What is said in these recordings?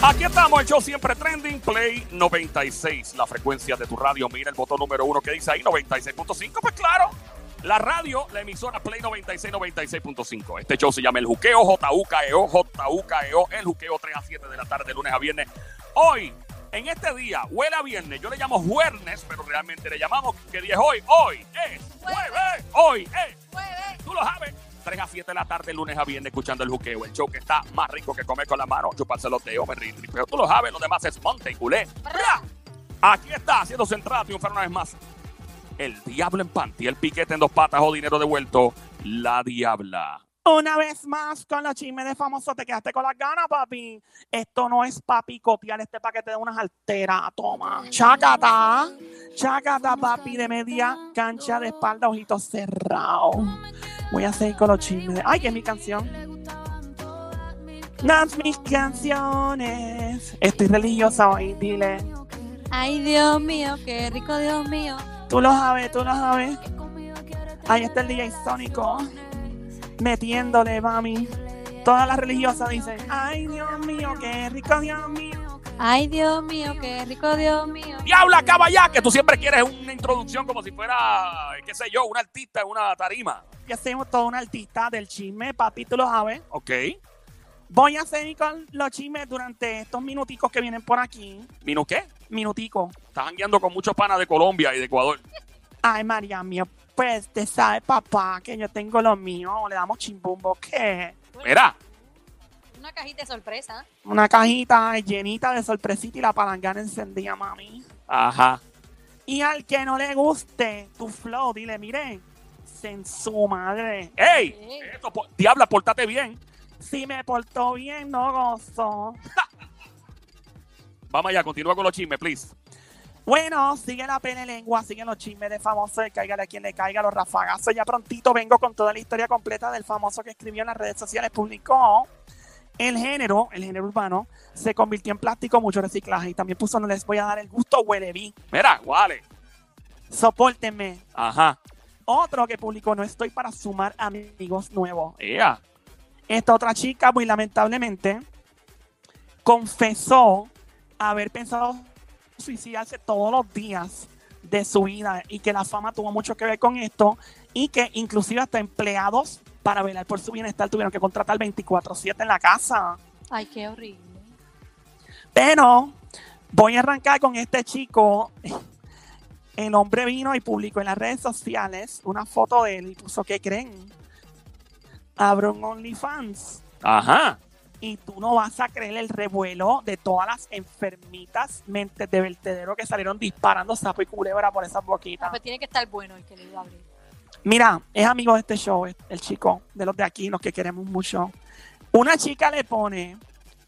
Aquí estamos, el show siempre trending, Play 96, la frecuencia de tu radio. Mira el botón número uno que dice ahí, 96.5. Pues claro, la radio, la emisora Play 96, 96.5. Este show se llama El Juqueo, J-U-K-E-O, J-U-K-E-O, El Juqueo 3 a 7 de la tarde, lunes a viernes. Hoy, en este día, huele a viernes, yo le llamo jueves, pero realmente le llamamos, ¿qué día es hoy? Hoy es jueves, hoy es Jueves. Tú lo sabes. 3 a 7 de la tarde, lunes a viernes, escuchando el juqueo. El show que está más rico que comer con la mano, chuparse los dedos, me río, Pero tú lo sabes, lo demás es monte y culé. ¡Bra! Aquí está, haciendo su entrada, triunfar una vez más. El diablo en panty, el piquete en dos patas o dinero devuelto. La diabla. Una vez más con los chismes de famoso, te quedaste con las ganas, papi. Esto no es para picotear este paquete de unas alteras. Toma. Chacata. Chacata, papi, de media cancha de espalda, ojitos cerrados. Voy a seguir con los chismes. Ay, que es mi canción. Las mis canciones. Estoy religiosa hoy, dile. Ay, Dios mío, qué rico, Dios mío. Tú lo sabes, tú lo sabes. Ahí está el DJ Sónico. Metiéndole, mami. Todas las religiosas dicen, ay, Dios mío, qué rico, Dios mío. Ay, Dios mío, qué rico, Dios mío. Diabla, ya, que tú siempre quieres una introducción como si fuera, qué sé yo, un artista en una tarima. Y hacemos toda una artista del chisme, papi, tú lo sabes. Ok. Voy a seguir con los chismes durante estos minuticos que vienen por aquí. ¿Minu qué? Minuticos. Estás jangueando con muchos panas de Colombia y de Ecuador. Ay, María mía, pues te sabe, papá, que yo tengo lo mío. Le damos chimbumbo, ¿qué? Mira, Una cajita de sorpresa. Una cajita llenita de sorpresita y la palangana encendida, mami. ajá. Y al que no le guste tu flow, dile, mire, en su madre. ¡Ey! Sí. Esto, po- Diabla, portate bien. Si me portó bien, no gozo. Vamos allá, continúa con los chismes, please. Bueno, sigue la pene lengua, sigue los chismes de famoso, de cáigale a quien le caiga los rafagazos. Ya prontito vengo con toda la historia completa del famoso que escribió en las redes sociales, publicó. El género, el género urbano, se convirtió en plástico, mucho reciclaje. Y también puso, no les voy a dar el gusto, huele vi. Mira, vale. Sopórtenme. Ajá. Otro que publicó, no estoy para sumar amigos nuevos. Ya. Esta otra chica, muy lamentablemente, confesó haber pensado suicidarse todos los días de su vida y que la fama tuvo mucho que ver con esto y que inclusive hasta empleados para velar por su bienestar tuvieron que contratar 24/7 en la casa. Ay, qué horrible. Pero voy a arrancar con este chico. El hombre vino y publicó en las redes sociales una foto de él y puso, ¿qué creen? Abro un OnlyFans. Ajá. Y tú no vas a creer el revuelo de todas las enfermitas mentes de vertedero que salieron disparando sapo y culebra por esas Ah, boquitas. pues tiene que estar bueno el que le iba a abrir. Mira, es amigo de este show, el chico, de los de aquí, los que queremos mucho. Una chica le pone,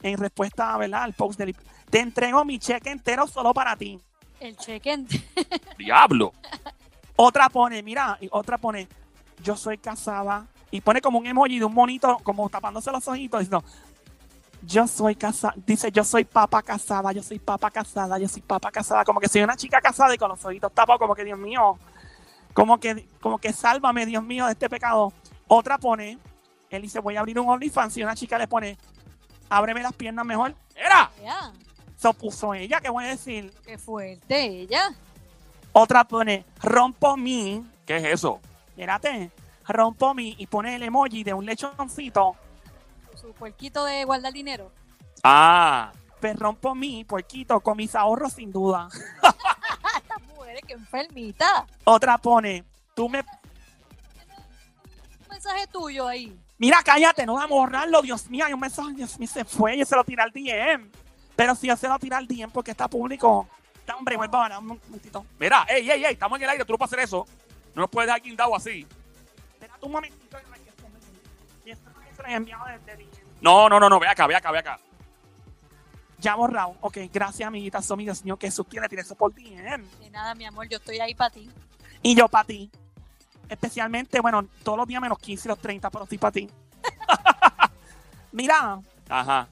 en respuesta ¿verdad? al post del... Te entrego mi cheque entero solo para ti. El cheque en- Diablo. Otra pone, mira, y otra pone, yo soy casada. Y pone como un emoji de un monito, como tapándose los ojitos, diciendo, yo soy casada. Dice, yo soy papa casada, yo soy papa casada, yo soy papa casada. Como que soy una chica casada y con los ojitos tapados, como que, Dios mío, como que, como que sálvame, Dios mío, de este pecado. Otra pone, él dice, voy a abrir un OnlyFans y una chica le pone, ábreme las piernas mejor. Mira. Ya, Eso puso ella, ¿qué voy a decir? qué fuerte ella. Otra pone, rompo mi, ¿Qué es eso? Mírate, rompo mi y pone el emoji de un lechoncito. Puerquito de guardar dinero. Ah. Pues rompo mi puerquito con mis ahorros sin duda. Esta mujer es que enfermita. Otra pone, tú me... Un mensaje tuyo ahí. Mira, cállate, no vamos a borrarlo, Dios mío, hay un mensaje, Dios mío, se fue, yo se lo tiré al DM. Pero si yo se lo tiré al DM porque está público. Da, Hombre, vuelvo ahora, un momentito. Mira, ey, ey, ey, estamos en el aire, tú no puedes hacer eso. No nos puedes dejar guindado así. Espérate un momentito. Se he enviado desde. No, no, no, no, ve acá, ve acá, ve acá. Ya borrado. Ok, gracias, amiguita. Somi, Dios mío, que quiere tiene eso por DM. De nada, mi amor, yo estoy ahí para ti. Y yo para ti. Especialmente, bueno, todos los días menos 15 y los 30, pero sí para ti. Mira, Ajá.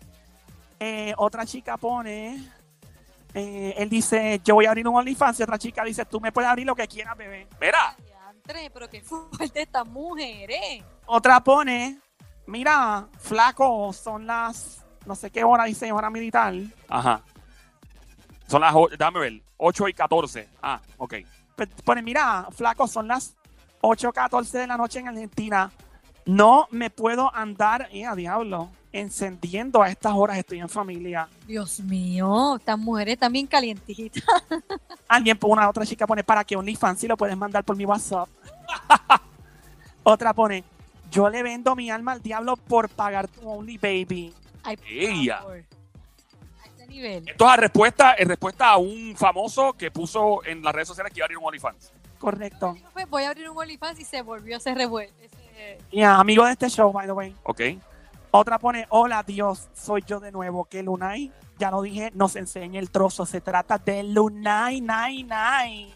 eh, otra chica pone, eh, él dice, yo voy a abrir un OnlyFans y otra chica dice, tú me puedes abrir lo que quieras, bebé. Mira. Diantre, pero qué fuerte estas mujeres. Otra pone, mira, flaco, son las, no sé qué hora dice, hora militar. Ajá. Son las, déjame ver, 8 y 14. Ah, ok. Pone, mira, flaco, son las 8.14 de la noche en Argentina. No me puedo andar, eh, a diablo, encendiendo a estas horas, estoy en familia. Dios mío, estas mujeres bien calientitas. Alguien, una otra chica pone, para que OnlyFans, si lo puedes mandar por mi WhatsApp. otra pone, yo le vendo mi alma al diablo por pagar tu Only Baby. Ay, por Ella. favor. A este nivel. Esto es a respuesta, en respuesta a un famoso que puso en las redes sociales que iba a abrir un OnlyFans. Correcto. Fue, voy a abrir un OnlyFans y se volvió a hacer revuelto. Ya, amigo de este show, by the way. Ok. Otra pone, hola Dios, soy yo de nuevo, que Lunay, ya lo dije, nos enseña el trozo, se trata de Lunay, Nay, Nay.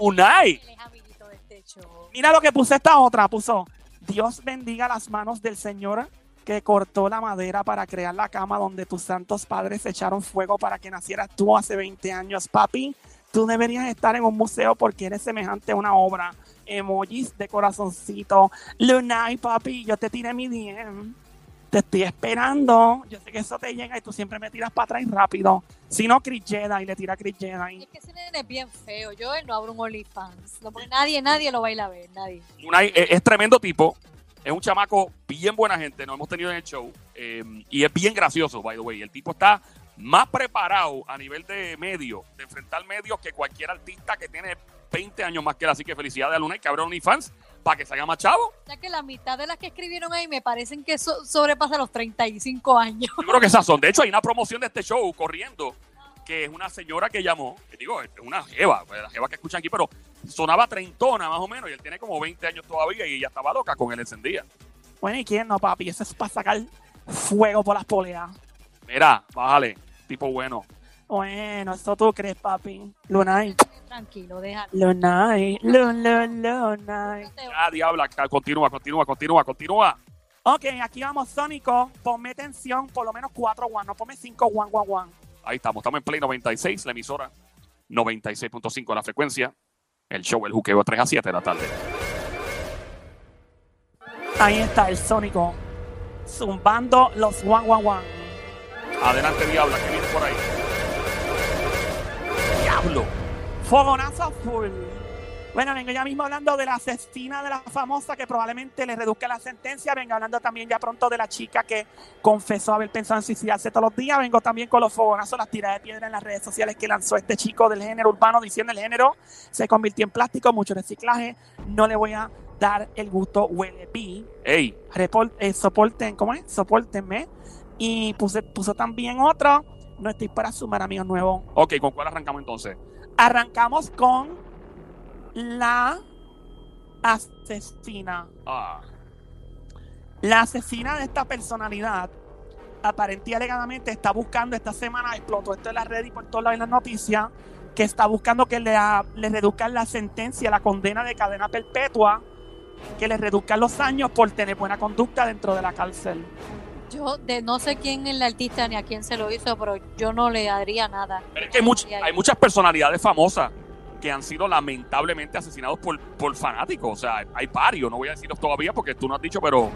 Unai. Él es amiguito de este show. Mira lo que puse esta otra, puso, Dios bendiga las manos del Señor que cortó la madera para crear la cama donde tus santos padres echaron fuego para que nacieras tú hace 20 años, papi. Tú deberías estar en un museo porque eres semejante a una obra. Emojis de corazoncito. Lunay, papi, yo te tiré mi DM. Te estoy esperando. Yo sé que eso te llega y tú siempre me tiras para atrás rápido. Si no, Chris Jedi, le tira a Chris Jedi. es que ese nene es bien feo. Yo él no abro un OnlyFans. No, nadie, nadie lo va a ir a ver. Nadie. Es, es tremendo tipo. Es un chamaco bien buena gente. Nos hemos tenido en el show. eh, y es bien gracioso, by the way. El tipo está más preparado a nivel de medio, de enfrentar medios que cualquier artista que tiene 20 años más que él. Así que felicidades a Lunay que abre OnlyFans para que salga más chavo. Ya que la mitad de las que escribieron ahí me parecen que so- sobrepasa los 35 años. Yo creo que esas son. De hecho, hay una promoción de este show corriendo que es una señora que llamó. que Digo, es una jeva, pues, la jeva que escuchan aquí, pero sonaba treintona más o menos y él tiene como 20 años todavía y ella estaba loca con él encendida. Bueno, ¿y quién no, papi? Eso es para sacar fuego por las poleas. Mira, bájale, tipo bueno. Bueno, eso tú crees, papi. Lunay. Tranquilo, déjalo. Lunay. Lun, lun, Lunay. Ya, diabla, ca- continúa, continúa, continúa, continúa. Ok, aquí vamos, Sónico. Ponme tensión, por lo menos 4 one. No ponme 5 one, one, one. Ahí estamos, estamos en Play 96, la emisora 96.5 la frecuencia. El show, el juqueo 3 a 7 de la tarde. Ahí está el Sónico. Zumbando los one, one, one. Adelante, diabla, que viene por ahí. Diablo. Fogonazo full. Bueno, vengo ya mismo hablando de la asesina de la famosa que probablemente le reduzca la sentencia. Vengo hablando también ya pronto de la chica que confesó haber pensado en suicidarse todos los días. Vengo también con los fogonazos, las tiradas de piedra en las redes sociales que lanzó este chico del género urbano diciendo el género se convirtió en plástico, mucho reciclaje. No le voy a dar el gusto huele pi. Ey, Report, eh, soporten, ¿cómo es? Soportenme. Y puse, puso también otro. No estoy para sumar amigos nuevos. ok, ¿con cuál arrancamos entonces? Arrancamos con la asesina. Ah, La asesina de esta personalidad, aparentemente alegadamente, está buscando esta semana, explotó esto en la red y por todas en las noticias, que está buscando que le, a- le reduzcan la sentencia, la condena de cadena perpetua, que le reduzcan los años por tener buena conducta dentro de la cárcel. Yo de no sé quién es el artista ni a quién se lo hizo, pero yo no le daría nada. pero es que hay, much- hay muchas personalidades famosas que han sido lamentablemente asesinados por, por fanáticos. O sea, hay varios, no voy a decirlos todavía porque tú no has dicho, pero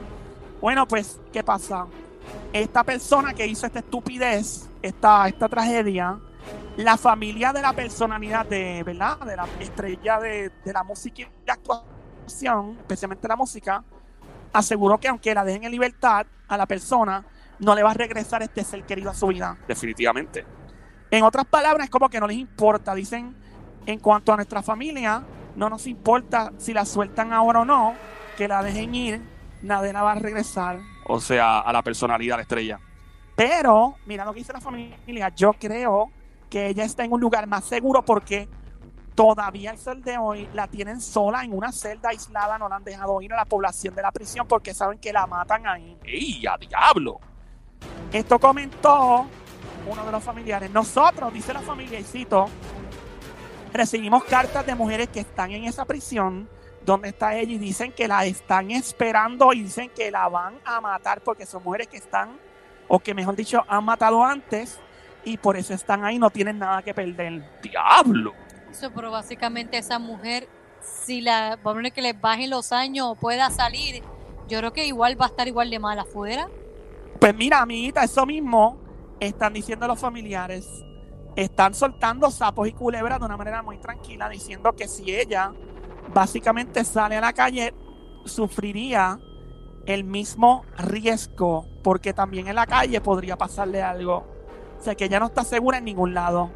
Bueno, pues, ¿qué pasa? Esta persona que hizo esta estupidez, esta, esta tragedia, la familia de la personalidad de, ¿verdad? De la estrella de, de la música y de actuación, especialmente la música, aseguró que aunque la dejen en libertad a la persona, no le va a regresar este ser querido a su vida. definitivamente. En otras palabras, es como que no les importa. Dicen, en cuanto a nuestra familia, no nos importa si la sueltan ahora o no, que la dejen ir, nadie la va a regresar. O sea, a la personalidad, la estrella. Pero, mira lo que dice la familia, yo creo que ella está en un lugar más seguro porque todavía el sol de hoy la tienen sola en una celda aislada, no la han dejado ir a la población de la prisión porque saben que la matan ahí. ¡Ey, a diablo! Esto comentó uno de los familiares. Nosotros, dice la familia, y cito, recibimos cartas de mujeres que están en esa prisión donde está ella y dicen que la están esperando y dicen que la van a matar porque son mujeres que están, o que mejor dicho, han matado antes y por eso están ahí, no tienen nada que perder. ¡Diablo! Pero básicamente esa mujer, si la, poner que le bajen los años o pueda salir, Yo creo que igual va a estar igual de mal afuera. Pues mira, amiguita, eso mismo están diciendo los familiares. Están soltando sapos y culebras de una manera muy tranquila, diciendo que si ella básicamente sale a la calle, sufriría el mismo riesgo, porque también en la calle podría pasarle algo. O sea que ella no está segura en ningún lado.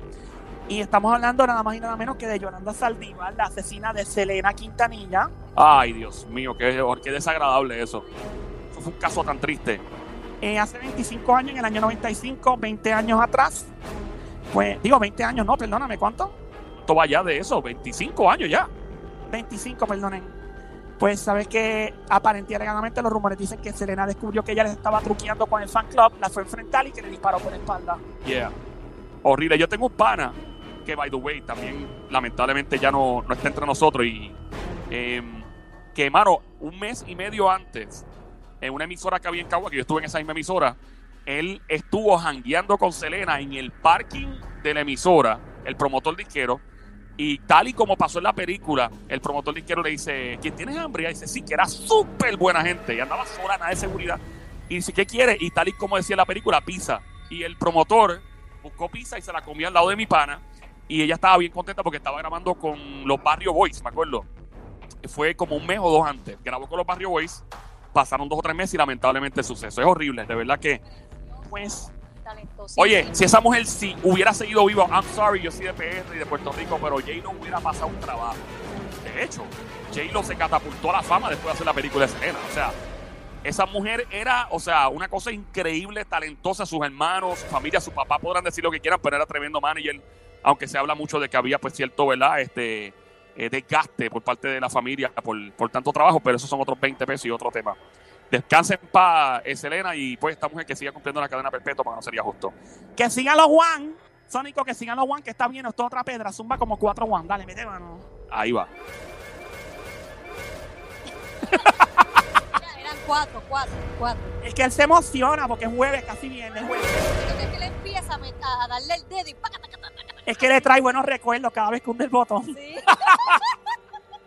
Y estamos hablando nada más y nada menos que de Yolanda Saldívar, la asesina de Selena Quintanilla. Ay, Dios mío, qué, qué desagradable eso. Eso fue un caso tan triste. Eh, hace 25 años, en el año 95, 20 años atrás. Pues digo 20 años, no, perdóname, ¿cuánto? Esto va ya de eso, 25 años ya. 25, perdonen. Pues sabes que aparentemente los rumores dicen que Selena descubrió que ella le estaba truqueando con el fan club, la fue a enfrentar y que le disparó por la espalda. Yeah. Horrible. Yo tengo un pana que, by the way, también lamentablemente ya no, no está entre nosotros y em, que, hermano, un mes y medio antes, en una emisora que había en Cagua, que yo estuve en esa misma emisora, él estuvo jangueando con Selena en el parking de la emisora, el promotor disquero, y tal y como pasó en la película, el promotor disquero le dice, ¿quién tienes hambre? Y dice, sí, que era súper buena gente, y andaba sola, nada de seguridad. Y dice, ¿qué quiere? Y tal y como decía la película, pizza. Y el promotor buscó pizza y se la comió al lado de mi pana. Y ella estaba bien contenta porque estaba grabando con los Barrio Boys, me acuerdo. Fue como un mes o dos antes. Grabó con los Barrio Boys. Pasaron dos o tres meses y lamentablemente el suceso. Es horrible, de verdad que. Pues. Oye, si esa mujer sí hubiera seguido viva, I'm sorry, yo soy de PR y de Puerto Rico, pero Jay no hubiera pasado un trabajo. De hecho, Jay lo se catapultó a la fama después de hacer la película de Selena. O sea, esa mujer era, o sea, una cosa increíble, talentosa. Sus hermanos, su familia, su papá podrán decir lo que quieran, pero era tremendo manager. Aunque se habla mucho de que había, pues, cierto, ¿verdad? Este eh, desgaste por parte de la familia por, por tanto trabajo, pero esos son otros 20 pesos y otro tema. Descansen para Selena y pues esta mujer que siga cumpliendo la cadena perpetua, porque no sería justo. que sigan los Juan. Sónico, que sigan los Juan, que está bien, esto es otra pedra. Zumba como cuatro Juan. Dale, mete mano. Ahí va. Eran cuatro, cuatro, cuatro. Es que él se emociona porque es jueves, casi viernes, jueves. Creo que es que le empieza a darle el dedo y Es que le trae buenos recuerdos cada vez que hunde el botón. Sí.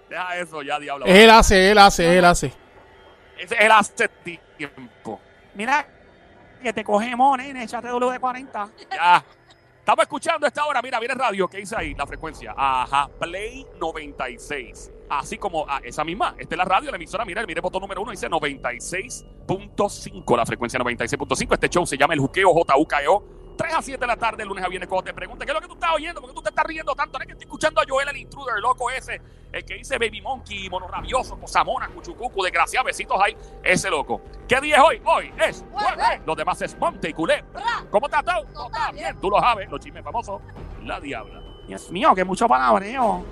Deja eso ya, diablo. Él hace, él hace, él hace. Es el hace tiempo. Mira, que te cogemos, nene, échate WD-40. Ya. Estamos escuchando esta hora. Mira, viene radio. ¿Qué dice ahí? La frecuencia. Ajá. Play 96. Así como ah, esa misma. Esta es la radio, la emisora. Mira, mire el botón número uno. Dice 96.5. La frecuencia 96.5. Este show se llama El Juqueo JUKEO. 3 a 7 de la tarde, lunes a viernes, cuando te qué es lo que tú estás oyendo, por qué tú te estás riendo tanto. No es que estoy escuchando a Joel, el intruder, loco ese, el que dice Baby Monkey, mono rabioso, cosamona, cuchucucu, desgraciado, besitos ahí, ese loco. ¿Qué día es hoy? Hoy es jueves. Los demás es Monte y Culé. ¿Cómo estás tú? No, está bien. Tú lo sabes, los chismes famosos. La diabla. Dios mío, que mucho palabreo.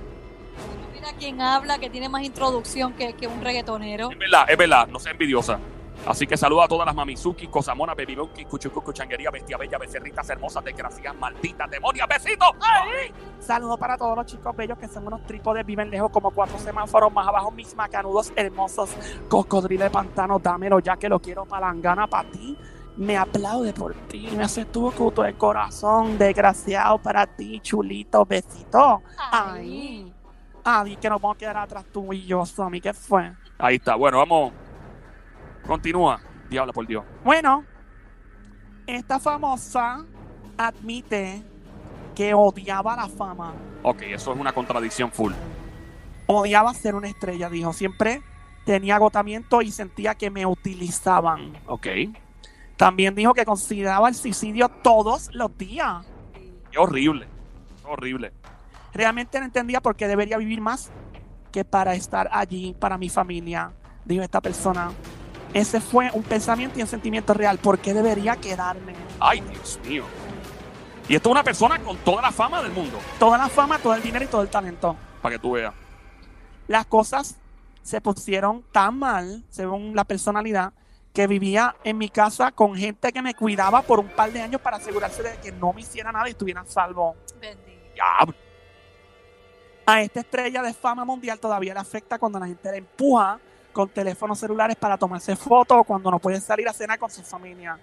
Mira quién habla, que tiene más introducción que, que un reggaetonero. Es verdad, es verdad, no sea envidiosa. Así que saluda a todas las mamizuki, cosamona, baby monkey, cuchucucu, changuería, bestia bella, becerritas hermosas, desgraciadas, malditas, demonias, besitos. ¡Ay! Saludos para todos los chicos bellos que son unos trípodes, viven lejos como cuatro semáforos más abajo, mis macanudos hermosos, cocodrilo de pantano, dámelo ya que lo quiero palangana para ti. Me aplaude por ti, me hace tu cuto de corazón, desgraciado para ti, chulito, besito. Ay, ay, que nos vamos a quedar atrás tú y yo, Sammy, ¿qué fue? Ahí está, bueno, vamos. Continúa. Diabla, por Dios. Bueno, esta famosa admite que odiaba la fama. Ok, eso es una contradicción full. odiaba ser una estrella, dijo. Siempre tenía agotamiento y sentía que me utilizaban. Ok. También dijo que consideraba el suicidio todos los días. Qué horrible. Horrible. Realmente no entendía por qué debería vivir más que para estar allí para mi familia, dijo esta persona. Ese fue un pensamiento y un sentimiento real. ¿Por qué debería quedarme? Ay, Dios mío. Y esto es una persona con toda la fama del mundo. Toda la fama, todo el dinero y todo el talento. Para que tú veas. las cosas se pusieron tan mal, según la personalidad, que vivía en mi casa con gente que me cuidaba por un par de años para asegurarse de que no me hiciera nada y estuviera salvo. Bendito. A esta estrella de fama mundial todavía le afecta cuando la gente le empuja con teléfonos celulares para tomarse fotos cuando no puede salir a cenar con su familia.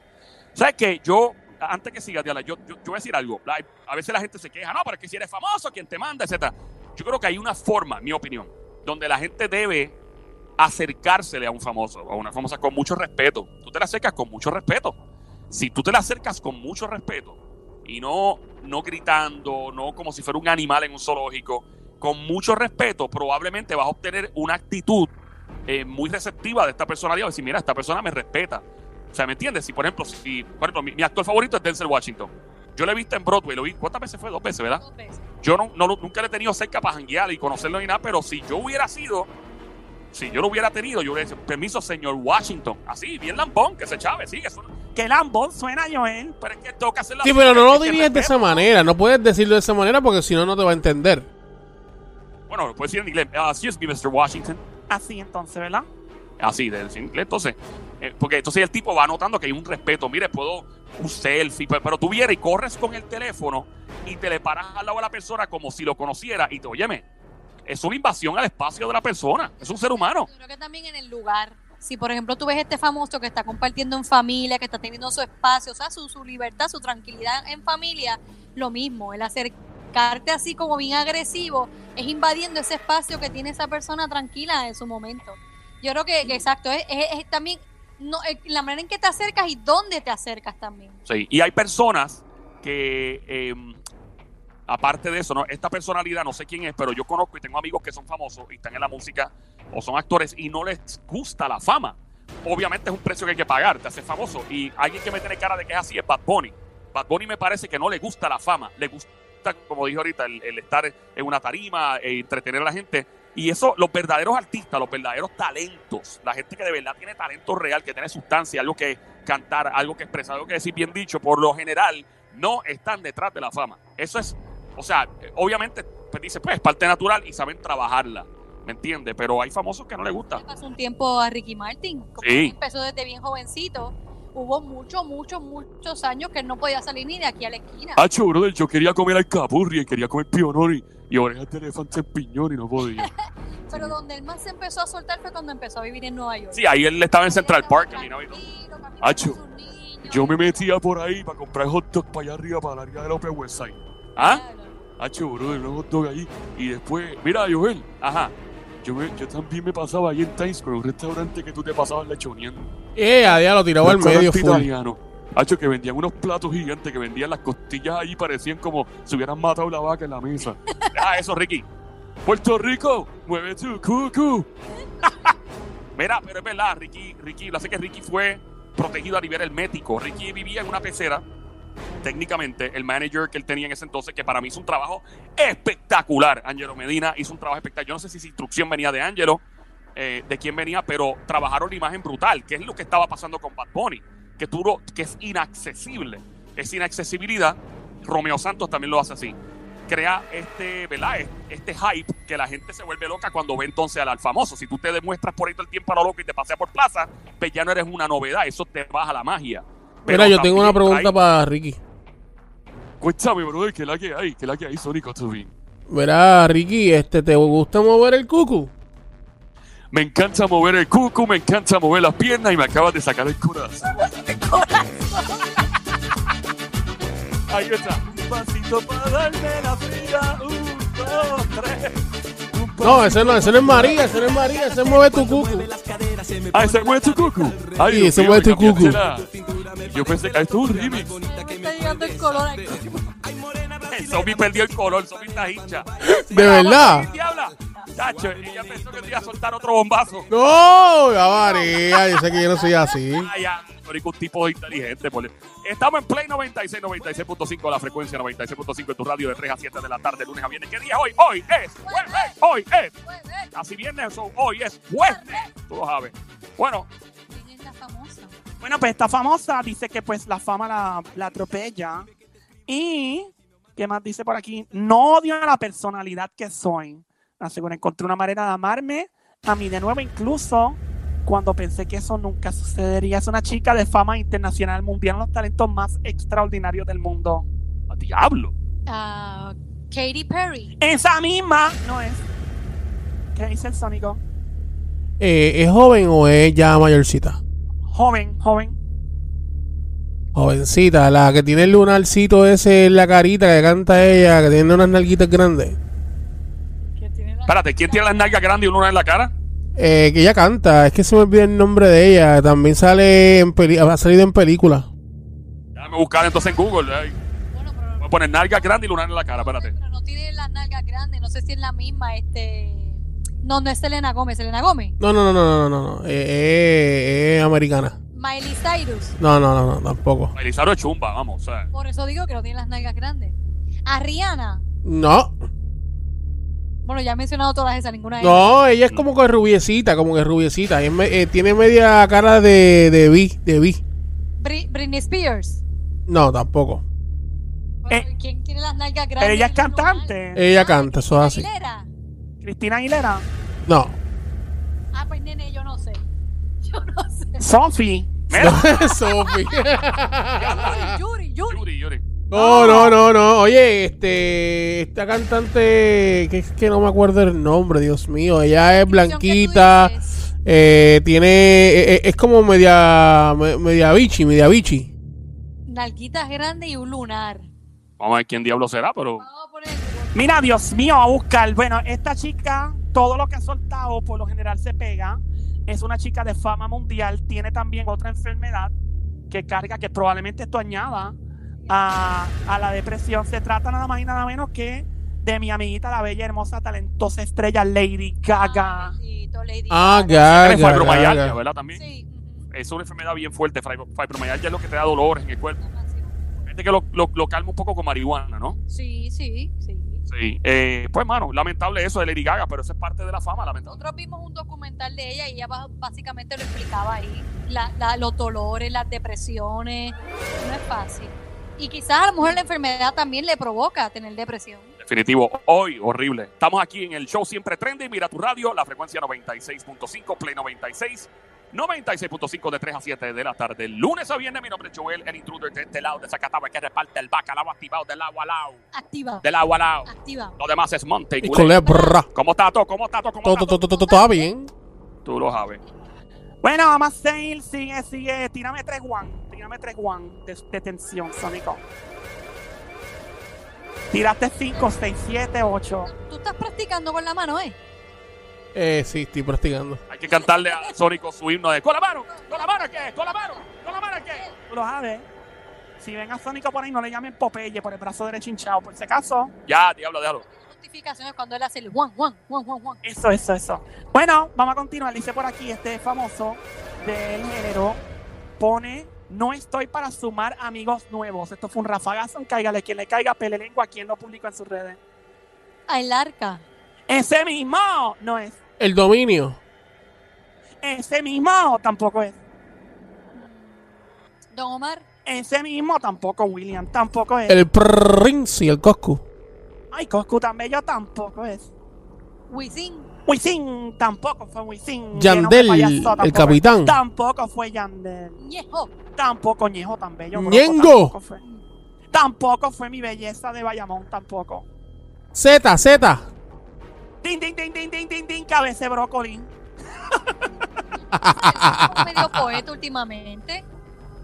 ¿Sabes qué? Yo, antes que siga, Diana, yo, yo, voy a decir algo. A veces la gente se queja, no, pero es que si eres famoso, quien te manda, etcétera. Yo creo que hay una forma, mi opinión, donde la gente debe acercársele a un famoso, a una famosa con mucho respeto. Tú te la acercas con mucho respeto. Si tú te la acercas con mucho respeto y no, no gritando, no como si fuera un animal en un zoológico, con mucho respeto, probablemente vas a obtener una actitud eh, muy receptiva de esta personalidad. Decir, mira, esta persona me respeta. O sea, ¿me entiendes? Si, por ejemplo, si, por ejemplo mi, mi actor favorito es Denzel Washington. Yo lo he visto en Broadway, lo vi. ¿Cuántas veces fue? Dos veces, ¿verdad? Dos veces. Yo no, nunca le he tenido cerca para janguear y conocerlo ni nada, pero si yo hubiera sido, si yo lo hubiera tenido, yo hubiera dicho, permiso, señor Washington. Así, bien lambón, que se chave, sí, que suena. Que lambón suena Joel. Pero es que tengo que hacer la Sí, pero no lo dirías de esa manera. No puedes decirlo de esa manera porque si no, no te va a entender. Bueno, lo puedes decir en inglés. Uh, excuse me, Mr. Washington. Así entonces, ¿verdad? Así, de decir en inglés. Entonces, eh, porque entonces el tipo va notando que hay un respeto. Mire, puedo un selfie, pero, pero tú vienes y corres con el teléfono y te le paras al lado de la persona como si lo conociera y te, óyeme, es una invasión al espacio de la persona. Es un ser humano. Yo creo que también en el lugar. Si, por ejemplo, tú ves este famoso que está compartiendo en familia, que está teniendo su espacio, o sea, su, su libertad, su tranquilidad en familia, lo mismo. El acercarte así como bien agresivo es invadiendo ese espacio que tiene esa persona tranquila en su momento. Yo creo que, que exacto, es, es- es también no, eh, la manera en que te acercas y dónde te acercas también. Sí, y hay personas que, eh, aparte de eso, ¿no? esta personalidad, no sé quién es, pero yo conozco y tengo amigos que son famosos y están en la música o son actores y no les gusta la fama. Obviamente es un precio que hay que pagar, te hace famoso. Y alguien que me tiene cara de que es así es Bad Bunny. Bad Bunny me parece que no le gusta la fama, le gusta, como dije ahorita, el, el estar en una tarima e entretener a la gente. Y eso, los verdaderos artistas, los verdaderos talentos, la gente que de verdad tiene talento real, que tiene sustancia, algo que cantar, algo que expresar, algo que decir bien dicho, por lo general, no están detrás de la fama. Eso es, o sea, eh, obviamente, pues dice, pues es parte natural y saben trabajarla, ¿me entiendes? Pero hay famosos que no les gusta. Le pasó un tiempo a Ricky Martin, como Sí. empezó desde bien jovencito. Hubo muchos, muchos, muchos años que no podía salir ni de aquí a la esquina. Hacho, brother, yo quería comer alcapurri quería comer pionori y orejas de elefante en piñón y no podía. Pero donde él más se empezó a soltar fue cuando empezó a vivir en Nueva York. Sí, ahí él estaba en Central Park, Hacho. Yo me metía por ahí para comprar hot dog para allá arriba, para la área del Upper West Side. ¿Ah? Hacho, brother, un hot dog ahí. Y después, mira, Joel, ajá. Yo, me- yo también me pasaba ahí en Times Square, un restaurante que tú te pasabas lechoneando. Eh, a día lo tiraba al medio full. italiano. Hacho, que vendían unos platos gigantes, que vendían las costillas ahí, parecían como si hubieran matado la vaca en la mesa. Deja eso, Ricky. Puerto Rico, mueve tu cucu. Mira, pero es verdad, Ricky, Ricky, lo sé que Ricky fue protegido a nivel hermético. Ricky vivía en una pecera. Técnicamente, el manager que él tenía en ese entonces, que para mí hizo un trabajo espectacular. Angelo Medina hizo un trabajo espectacular. Yo no sé si esa instrucción venía de Angelo, eh, de quién venía, pero trabajaron la imagen brutal, que es lo que estaba pasando con Bad Bunny, que, tú que es inaccesible. Es inaccesibilidad. Romeo Santos también lo hace así. Crea este, ¿verdad? Este hype que la gente se vuelve loca cuando ve entonces al, al famoso. Si tú te demuestras por ahí todo el tiempo a lo loco y te paseas por plaza, pues ya no eres una novedad. Eso te baja la magia. Pero Mira, yo tengo una pregunta hay- para Ricky. Cuéntame, brother, ¿qué es la que hay? ¿Qué es la que hay, Sónico Tubin? Mira, Ricky, este, ¿te gusta mover el cucu? Me encanta mover el cucu, me encanta mover las piernas y me acabas de sacar el corazón. Ahí está. Un pasito para darme la fría. Un, dos, tres. No, ese no, ese no es María, ese no es María, ese mueve tu cucu. Ah, ese mueve tu cucu. Ay, Sí, ese mueve tu cucu. Yo pensé que esto es un remix. Está llegando el color aquí. El zombie perdió el color, el zombie está hincha. ¿De verdad? diabla? Tacho, ella pensó que te iba a soltar otro bombazo. No, ya María, yo sé que yo no soy así. Ay, un tipo inteligente. por- Estamos en Play 96, 96.5, la frecuencia 96.5 en tu radio de 3 a 7 de la tarde, lunes a viernes. ¿Qué día es hoy? Hoy es jueves. Hoy es. Así viernes, hoy es jueves. Tú lo sabes. Bueno, ¿Quién es la famosa? Bueno, pues esta famosa dice que pues la fama la, la atropella. Y, ¿qué más dice por aquí? No odio a la personalidad que soy. Asegura, encontré una manera de amarme a mí de nuevo, incluso cuando pensé que eso nunca sucedería. Es una chica de fama internacional mundial, los talentos más extraordinarios del mundo. a diablo. Ah, Katy Perry. Esa misma no es. ¿Qué dice el sónico? Eh, ¿Es joven o es ya mayorcita? Joven, joven. Jovencita, la que tiene el lunarcito ese en la carita que canta ella, que tiene unas nalguitas grandes. Espérate, ¿quién tiene las nalgas grandes y una en la cara? Eh, que ella canta, es que se me olvida el nombre de ella. También sale en peli ha salido en película. Déjame buscar entonces en Google. ay. Bueno, pero, Voy a poner nalga grande y lunar en la cara, espérate. pero no tiene las nalgas grandes. No sé si es la misma. Este. No, no es Selena Gómez. Selena Gómez. No, no, no, no, no, no, no. Eh, eh, es americana. Miley Cyrus. No, no, no, no, tampoco. Elizaro es chumba, vamos. O sea, Por eso digo que no tiene las nalgas grandes. A Rihanna. No, Bueno, ya he mencionado todas esas, ninguna de ellas. no, ella es como que rubiecita, como que rubiecita. Es me- eh, tiene media cara de, de Vi, de. Bri- Britney Spears. No, tampoco. Bueno, Eh, ¿Quién tiene las nalgas Pero grandes? ella es y cantante. Ella canta, eso es así. Aguilera. Cristina Aguilera. No. Ah, pues nene, yo no sé. Yo no sé. Sophie. mira, Sophie. Yuri, Yuri, Yuri. Yuri, Yuri. No, no, no, no. Oye, este, esta cantante, que es que no me acuerdo el nombre, Dios mío. Ella es blanquita, eh, tiene, eh, eh, es como media, me- media bichi, media bichi. Nalguitas grandes y un lunar. Vamos a ver quién diablo será, pero. Mira, Dios mío, a buscar. Bueno, esta chica, todo lo que ha soltado por lo general se pega. Es una chica de fama mundial. Tiene también otra enfermedad que carga, que probablemente esto añada a, a la depresión. Se trata nada más y nada menos que de mi amiguita, la bella, hermosa, talentosa estrella Lady Gaga. Bendito, Lady Ah, Gaga. Gaga, fibromialgia. ¿verdad? También. Sí. Es una enfermedad bien fuerte. fibro- Fibromialgia es lo que te da dolores en el cuerpo. Gente que lo, lo, lo calma un poco con marihuana, ¿no? Sí, sí, sí. Sí. Eh, pues, mano, lamentable eso de Lady Gaga, pero eso es parte de la fama, lamentable. Nosotros vimos un documental de ella y ella básicamente lo explicaba ahí. La- la- los dolores, las depresiones. No es fácil. Y quizás a lo mejor la enfermedad también le provoca tener depresión. Definitivo, hoy horrible. Estamos aquí en el show Siempre Trendy, mira tu radio, la frecuencia 96.5, Play 96, 96.5 de 3 a 7 de la tarde. Lunes a viernes, mi nombre es Joel, el intruder de este lado de Zacatau, que reparte el bacalao activado del agua al lado. Activa. Del agua al lado. Activa. Lo demás es monte y culebra. ¿Cómo está todo? ¿Cómo está todo? ¿Cómo Todo, está todo, todo? todo, bien. Tú lo sabes. Bueno, vamos a seguir. Sigue, sigue. Tírame tres one. Tírame tres one de, de tensión, Sónico. Tiraste 5, 6, 7, 8. Tú estás practicando con la mano, ¿eh? Eh, sí, estoy practicando. Hay que cantarle a Sónico su himno de ¡Con la mano! ¡Con la mano qué! ¡Con la mano! ¡Con la mano qué! Tú lo sabes. Si ven a Sónico por ahí, no le llamen Popeye por el brazo derecho hinchado. Por si acaso, Ya, diablo, déjalo. Notificaciones cuando él hace el one, one, one, one, one. eso, eso, eso. Bueno, vamos a continuar. Dice por aquí este famoso del género. Pone, no estoy para sumar amigos nuevos. Esto fue un rafagazo. Cáigale quien le caiga, pele lengua. Quien lo publicó en sus redes. Ah, el arca. Ese mismo no es. El dominio. Ese mismo tampoco es. Don Omar. Ese mismo tampoco, William. Tampoco es. El Prince y el Coscu. Ay, Coscu tan bello tampoco es. Wisin. Wisin tampoco fue Wisin. Yandel, payaso, el capitán. es. Tampoco fue Yandel. Ñejo. Tampoco Ñejo tan bello. Ñengo. Tampoco fue. Tampoco fue mi belleza de Bayamón, tampoco. Z, Z. Din, din, din, din, din, din, din, cabeza de brócoli. Como medio poeta últimamente.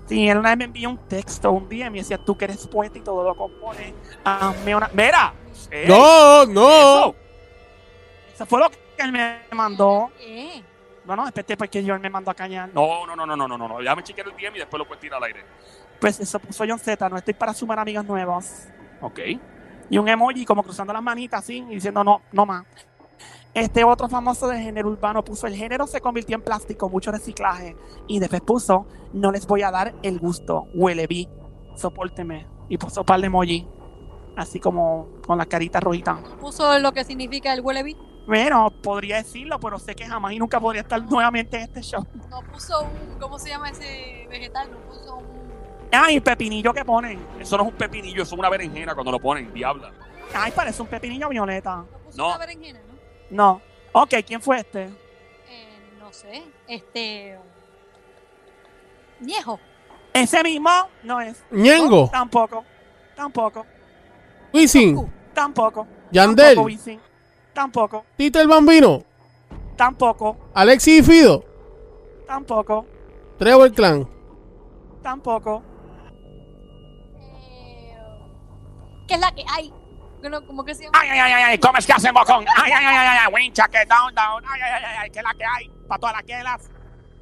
Sí, él me envió un texto un día y me decía, tú que eres poeta y todo lo compone. Hazme una... ¡Mira! ¡Ey! No, no. Eso. Eso fue lo que él me mandó. ¿Qué? Bueno, espérate porque yo él me mandó a cañar. No, no, no, no, no, no, no. Ya me chequeé el DM y después lo puedes tirar al aire. Pues eso puso John Z, no estoy para sumar amigos nuevos. Ok. Y un emoji como cruzando las manitas así y diciendo no, no más. Este otro famoso de género urbano puso el género se convirtió en plástico, mucho reciclaje. Y después puso, no les voy a dar el gusto, huele vi, sopórteme. Y puso un par de emoji, así como con la carita rojita. Puso lo que significa el huele bit. Bueno, podría decirlo, pero sé que jamás y nunca podría estar nuevamente en este show. No puso un. ¿Cómo se llama ese vegetal? No puso un. Ay, el pepinillo que ponen. Eso no es un pepinillo, eso es una berenjena cuando lo ponen, diabla. Ay, parece un pepinillo violeta. No una berenjena, ¿no? No. Ok, ¿quién fue este? Eh, no sé. Este. Ñejo. Ese mismo no es. Ñengo. Tampoco. Tampoco. Wisin. Tampoco. Yandel. Tampoco, Wisin. Tampoco. Tito el Bambino. Tampoco. Alexis y Fido. Tampoco. Trevor Clan. Tampoco. ¿Qué es la que hay? que no- ¿Cómo que se llama? Ay, ay, ay, ay, ¿cómo es que hacemos con? Ay, ay, ay, ay, ay, wincha, que down, down. Ay, ay, ay, ay, ay, que la que hay, para todas las que las.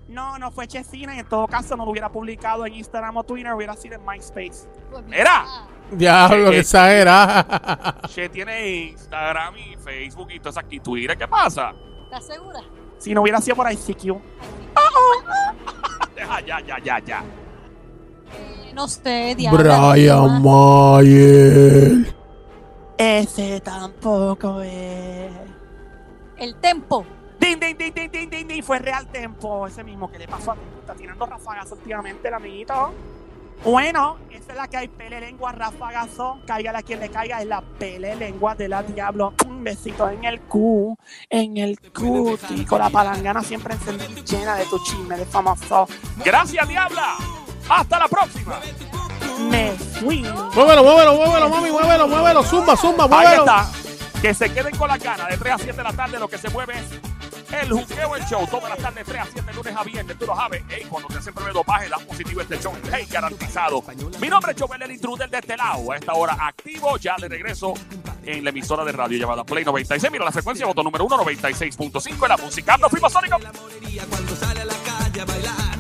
No, no fue Chesina, y en todo caso no lo hubiera publicado en Instagram o Twitter, hubiera sido en MySpace. Pues Mira. Diablo, que Eh, exagera. Che tiene Instagram y Facebook y todas aquí Twitter. ¿Qué pasa? ¿Estás segura? Si no hubiera sido por ICQ. Ya, ya, ya, ya, ya. Eh, no sé, diablo. Brian Mayer. Ese tampoco es. El tempo. Ding, ding, ding, ding, ding, ding, ding. Fue Real Tempo, ese mismo que le pasó a mí. Está tirando ráfagas últimamente el amiguito. Bueno, esa es la que hay pele lengua, ráfagazo. Cáigale a quien le caiga, es la pele lengua de la diablo. Un besito en el Q, en el cuti, con la palangana siempre encendida y llena de tu chisme de famoso. Gracias, Diabla. Hasta la próxima. Me fui. Muévelo, muévelo, muévelo, mami, muévelo, muévelo. Zumba, zumba, Ahí muévelo. está. Que se queden con las ganas. De 3 a 7 de la tarde lo que se mueve es el juqueo, el show. Toda la tarde, 3 a 7, lunes a viernes. Tú lo sabes. Ey, cuando te hacen prueba de dopaje, das positivo este show. Hey, garantizado. Mi nombre es Joel el Intruder de este lado. A esta hora activo. Ya de regreso en la emisora de radio llamada Play 96. Mira la frecuencia, voto número 1, 96.5. En la música. Nos fuimos, Sónico. cuando sale a la calle a bailar.